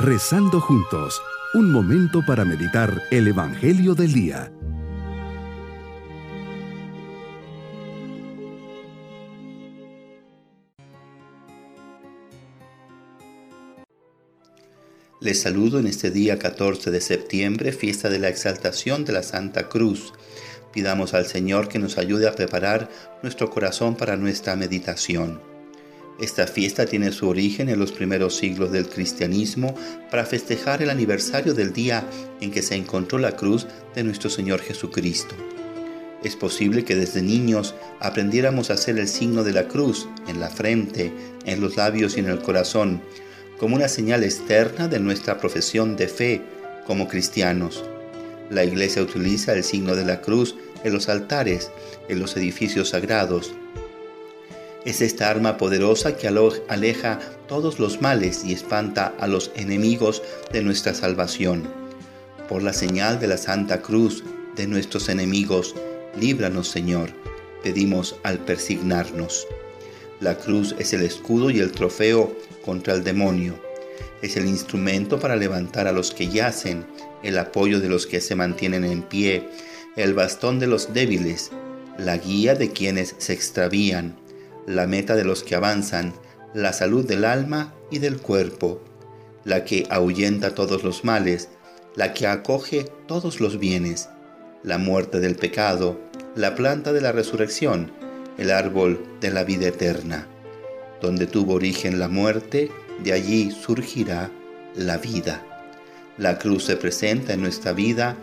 Rezando juntos, un momento para meditar el Evangelio del Día. Les saludo en este día 14 de septiembre, fiesta de la exaltación de la Santa Cruz. Pidamos al Señor que nos ayude a preparar nuestro corazón para nuestra meditación. Esta fiesta tiene su origen en los primeros siglos del cristianismo para festejar el aniversario del día en que se encontró la cruz de nuestro Señor Jesucristo. Es posible que desde niños aprendiéramos a hacer el signo de la cruz en la frente, en los labios y en el corazón, como una señal externa de nuestra profesión de fe como cristianos. La iglesia utiliza el signo de la cruz en los altares, en los edificios sagrados, es esta arma poderosa que aleja todos los males y espanta a los enemigos de nuestra salvación. Por la señal de la Santa Cruz de nuestros enemigos, líbranos Señor, pedimos al persignarnos. La cruz es el escudo y el trofeo contra el demonio. Es el instrumento para levantar a los que yacen, el apoyo de los que se mantienen en pie, el bastón de los débiles, la guía de quienes se extravían, la meta de los que avanzan, la salud del alma y del cuerpo, la que ahuyenta todos los males, la que acoge todos los bienes, la muerte del pecado, la planta de la resurrección, el árbol de la vida eterna. Donde tuvo origen la muerte, de allí surgirá la vida. La cruz se presenta en nuestra vida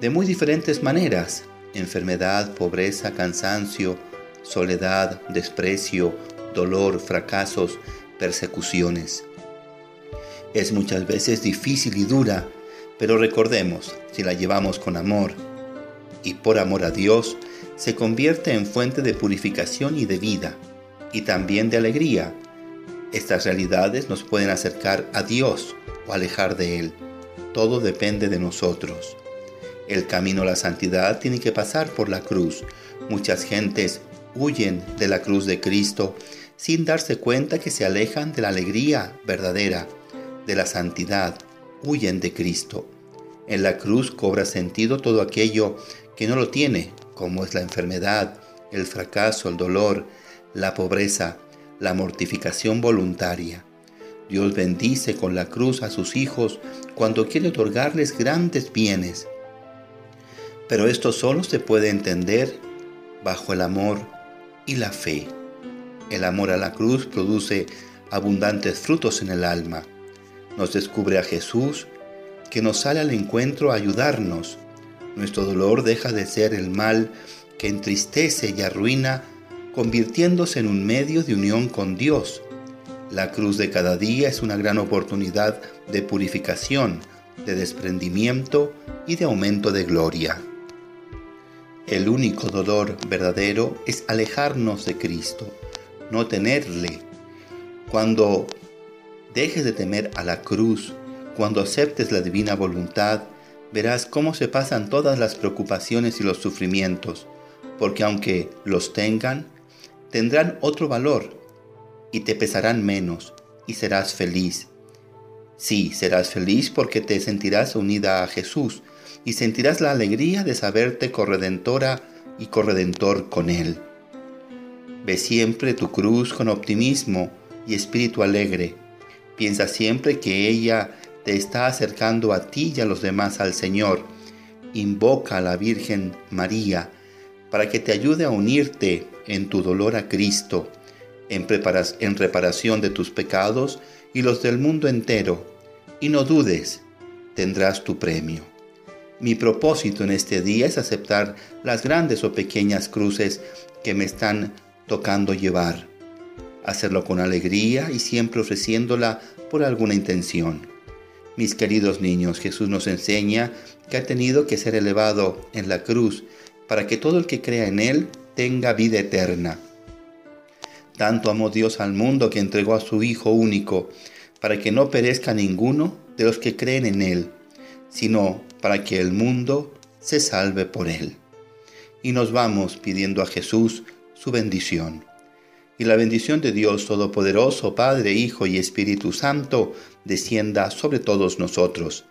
de muy diferentes maneras, enfermedad, pobreza, cansancio, soledad, desprecio, dolor, fracasos, persecuciones. Es muchas veces difícil y dura, pero recordemos, si la llevamos con amor y por amor a Dios, se convierte en fuente de purificación y de vida, y también de alegría. Estas realidades nos pueden acercar a Dios o alejar de Él. Todo depende de nosotros. El camino a la santidad tiene que pasar por la cruz. Muchas gentes huyen de la cruz de Cristo sin darse cuenta que se alejan de la alegría verdadera, de la santidad, huyen de Cristo. En la cruz cobra sentido todo aquello que no lo tiene, como es la enfermedad, el fracaso, el dolor, la pobreza, la mortificación voluntaria. Dios bendice con la cruz a sus hijos cuando quiere otorgarles grandes bienes. Pero esto solo se puede entender bajo el amor y la fe. El amor a la cruz produce abundantes frutos en el alma. Nos descubre a Jesús que nos sale al encuentro a ayudarnos. Nuestro dolor deja de ser el mal que entristece y arruina, convirtiéndose en un medio de unión con Dios. La cruz de cada día es una gran oportunidad de purificación, de desprendimiento y de aumento de gloria. El único dolor verdadero es alejarnos de Cristo, no tenerle. Cuando dejes de temer a la cruz, cuando aceptes la divina voluntad, verás cómo se pasan todas las preocupaciones y los sufrimientos, porque aunque los tengan, tendrán otro valor y te pesarán menos y serás feliz. Sí, serás feliz porque te sentirás unida a Jesús, y sentirás la alegría de saberte corredentora y corredentor con Él. Ve siempre tu cruz con optimismo y espíritu alegre. Piensa siempre que ella te está acercando a ti y a los demás al Señor. Invoca a la Virgen María para que te ayude a unirte en tu dolor a Cristo, en, en reparación de tus pecados y los del mundo entero. Y no dudes, tendrás tu premio. Mi propósito en este día es aceptar las grandes o pequeñas cruces que me están tocando llevar. Hacerlo con alegría y siempre ofreciéndola por alguna intención. Mis queridos niños, Jesús nos enseña que ha tenido que ser elevado en la cruz para que todo el que crea en Él tenga vida eterna. Tanto amó Dios al mundo que entregó a su Hijo único, para que no perezca ninguno de los que creen en Él, sino para que el mundo se salve por él. Y nos vamos pidiendo a Jesús su bendición. y la bendición de Dios Todopoderoso, Padre, Hijo y Espíritu Santo, descienda sobre todos nosotros.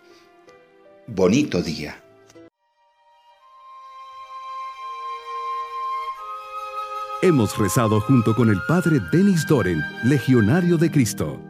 Bonito día. Hemos rezado junto con el Padre Denis Doren, Legionario de Cristo.